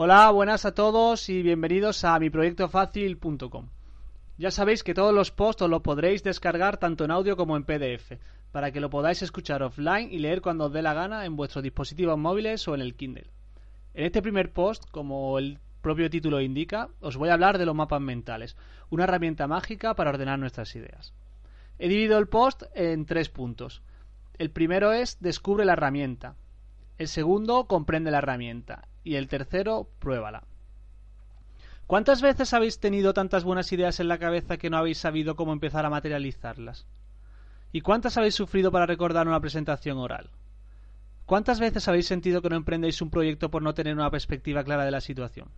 Hola, buenas a todos y bienvenidos a miproyectofacil.com. Ya sabéis que todos los posts os los podréis descargar tanto en audio como en PDF, para que lo podáis escuchar offline y leer cuando os dé la gana en vuestros dispositivos móviles o en el Kindle. En este primer post, como el propio título indica, os voy a hablar de los mapas mentales, una herramienta mágica para ordenar nuestras ideas. He dividido el post en tres puntos. El primero es descubre la herramienta. El segundo comprende la herramienta y el tercero, pruébala. ¿Cuántas veces habéis tenido tantas buenas ideas en la cabeza que no habéis sabido cómo empezar a materializarlas? ¿Y cuántas habéis sufrido para recordar una presentación oral? ¿Cuántas veces habéis sentido que no emprendéis un proyecto por no tener una perspectiva clara de la situación?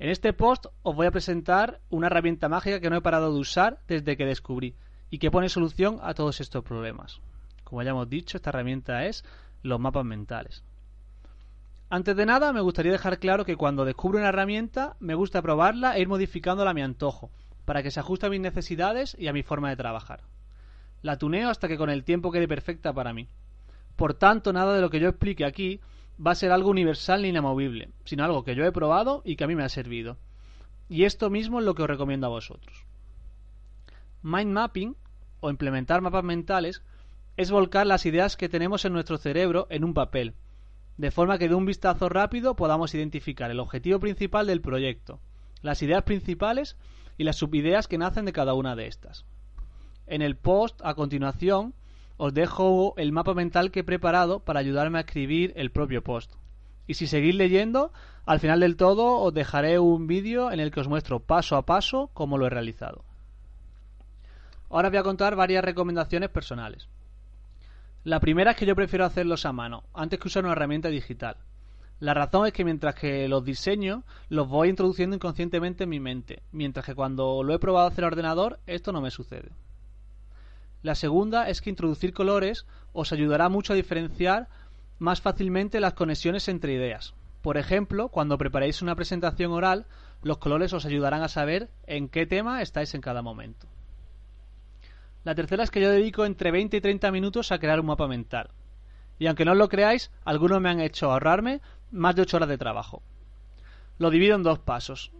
En este post os voy a presentar una herramienta mágica que no he parado de usar desde que descubrí y que pone solución a todos estos problemas. Como ya hemos dicho, esta herramienta es los mapas mentales. Antes de nada, me gustaría dejar claro que cuando descubro una herramienta, me gusta probarla e ir modificándola a mi antojo, para que se ajuste a mis necesidades y a mi forma de trabajar. La tuneo hasta que con el tiempo quede perfecta para mí. Por tanto, nada de lo que yo explique aquí va a ser algo universal ni inamovible, sino algo que yo he probado y que a mí me ha servido. Y esto mismo es lo que os recomiendo a vosotros. Mind mapping, o implementar mapas mentales, es volcar las ideas que tenemos en nuestro cerebro en un papel, de forma que de un vistazo rápido podamos identificar el objetivo principal del proyecto, las ideas principales y las subideas que nacen de cada una de estas. En el post, a continuación, os dejo el mapa mental que he preparado para ayudarme a escribir el propio post. Y si seguís leyendo, al final del todo os dejaré un vídeo en el que os muestro paso a paso cómo lo he realizado. Ahora voy a contar varias recomendaciones personales. La primera es que yo prefiero hacerlos a mano, antes que usar una herramienta digital. La razón es que mientras que los diseño, los voy introduciendo inconscientemente en mi mente, mientras que cuando lo he probado hacer ordenador, esto no me sucede. La segunda es que introducir colores os ayudará mucho a diferenciar más fácilmente las conexiones entre ideas. Por ejemplo, cuando preparéis una presentación oral, los colores os ayudarán a saber en qué tema estáis en cada momento. La tercera es que yo dedico entre 20 y 30 minutos a crear un mapa mental. Y aunque no lo creáis, algunos me han hecho ahorrarme más de 8 horas de trabajo. Lo divido en dos pasos.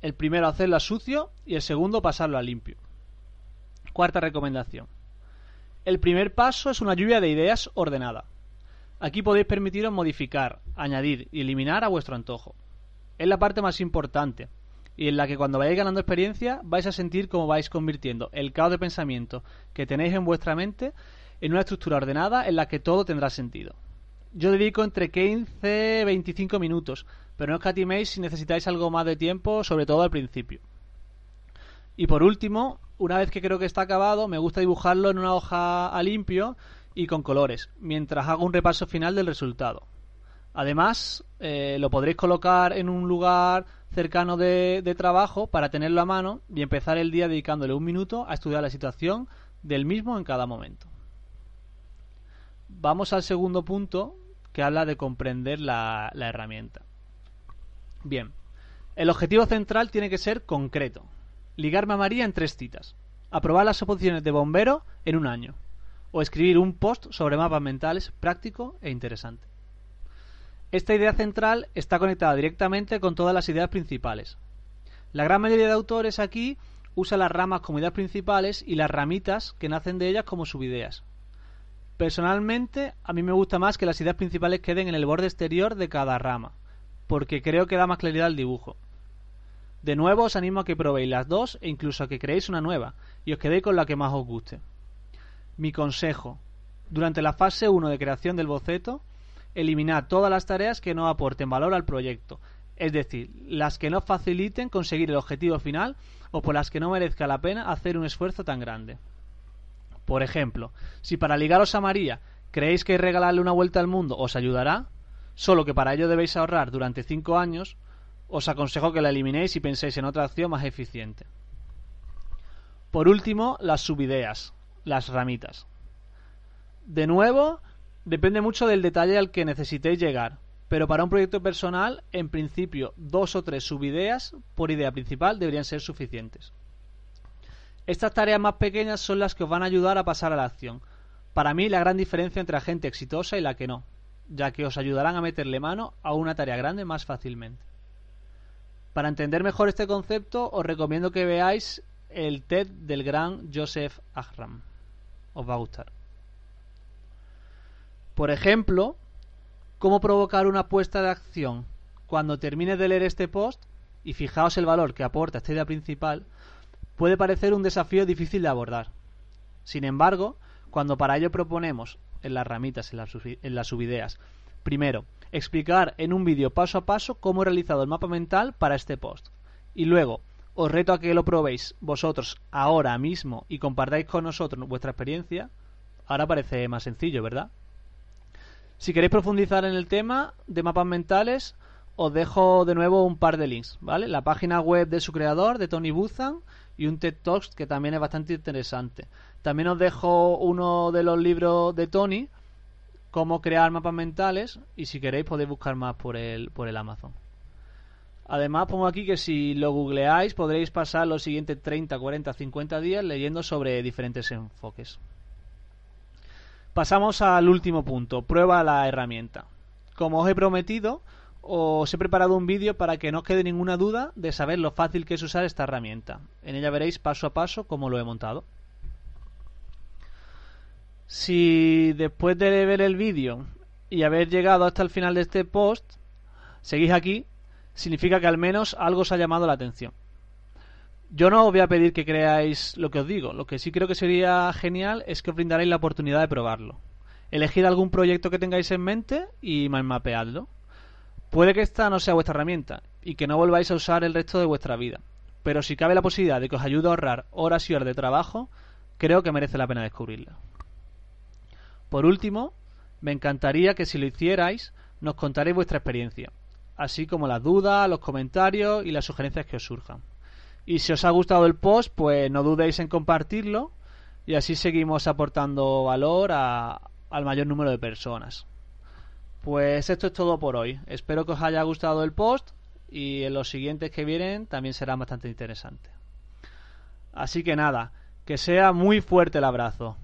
El primero hacerlo a sucio y el segundo pasarlo a limpio. Cuarta recomendación. El primer paso es una lluvia de ideas ordenada. Aquí podéis permitiros modificar, añadir y eliminar a vuestro antojo. Es la parte más importante, y en la que cuando vayáis ganando experiencia vais a sentir cómo vais convirtiendo el caos de pensamiento que tenéis en vuestra mente en una estructura ordenada en la que todo tendrá sentido. Yo dedico entre 15 y 25 minutos, pero no escatiméis si necesitáis algo más de tiempo, sobre todo al principio. Y por último, una vez que creo que está acabado, me gusta dibujarlo en una hoja a limpio y con colores, mientras hago un repaso final del resultado. Además, eh, lo podréis colocar en un lugar cercano de, trabajo para tenerlo a mano y empezar el día dedicándole un minuto a estudiar la situación del mismo en cada momento. Vamos al segundo punto que habla de comprender la, la herramienta. Bien, el objetivo central tiene que ser concreto. Ligarme a María en tres citas. Aprobar las oposiciones de bombero en un año. O escribir un post sobre mapas mentales práctico e interesante. Esta idea central está conectada directamente con todas las ideas principales. La gran mayoría de autores aquí usa las ramas como ideas principales y las ramitas que nacen de ellas como subideas. Personalmente, a mí me gusta más que las ideas principales queden en el borde exterior de cada rama, porque creo que da más claridad al dibujo. De nuevo os animo a que probéis las dos e incluso a que creéis una nueva y os quedéis con la que más os guste. Mi consejo. Durante la fase 1 de creación del boceto, eliminar todas las tareas que no aporten valor al proyecto, es decir, las que no faciliten conseguir el objetivo final o por las que no merezca la pena hacer un esfuerzo tan grande. Por ejemplo, si para ligaros a María creéis que regalarle una vuelta al mundo os ayudará, solo que para ello debéis ahorrar durante cinco años, os aconsejo que la eliminéis y penséis en otra acción más eficiente. Por último, las subideas, las ramitas. De nuevo, depende mucho del detalle al que necesitéis llegar, pero para un proyecto personal, en principio, dos o tres subideas por idea principal deberían ser suficientes. Estas tareas más pequeñas son las que os van a ayudar a pasar a la acción. Para mí, la gran diferencia entre la gente exitosa y la que no, ya que os ayudarán a meterle mano a una tarea grande más fácilmente. Para entender mejor este concepto, os recomiendo que veáis el TED del gran Joseph Ahram. Os va a gustar. Por ejemplo, cómo provocar una puesta de acción. Cuando termine de leer este post, y fijaos el valor que aporta esta idea principal, puede parecer un desafío difícil de abordar. Sin embargo, cuando para ello proponemos, en las ramitas, en las, en las subideas, primero, explicar en un vídeo paso a paso cómo he realizado el mapa mental para este post. Y luego, os reto a que lo probéis vosotros ahora mismo y compartáis con nosotros vuestra experiencia. Ahora parece más sencillo, ¿verdad? Si queréis profundizar en el tema de mapas mentales, os dejo de nuevo un par de links, ¿vale? La página web de su creador, de Tony Buzan, y un TED Talks que también es bastante interesante. También os dejo uno de los libros de Tony, cómo crear mapas mentales, y si queréis podéis buscar más por el, por el Amazon. Además, pongo aquí que si lo googleáis podréis pasar los siguientes 30, 40, 50 días leyendo sobre diferentes enfoques. Pasamos al último punto, prueba la herramienta. Como os he prometido, os he preparado un vídeo para que no os quede ninguna duda de saber lo fácil que es usar esta herramienta. En ella veréis paso a paso cómo lo he montado. Si después de ver el vídeo y haber llegado hasta el final de este post, seguís aquí, significa que al menos algo os ha llamado la atención. Yo no os voy a pedir que creáis lo que os digo, lo que sí creo que sería genial es que os brindaréis la oportunidad de probarlo. Elegid algún proyecto que tengáis en mente y mapeadlo. Puede que esta no sea vuestra herramienta y que no volváis a usar el resto de vuestra vida, pero si cabe la posibilidad de que os ayude a ahorrar horas y horas de trabajo, creo que merece la pena descubrirla. Por último, me encantaría que si lo hicierais, nos contaréis vuestra experiencia así como las dudas, los comentarios y las sugerencias que os surjan. Y si os ha gustado el post, pues no dudéis en compartirlo y así seguimos aportando valor al mayor número de personas. Pues esto es todo por hoy. Espero que os haya gustado el post y en los siguientes que vienen también será bastante interesante. Así que nada, que sea muy fuerte el abrazo.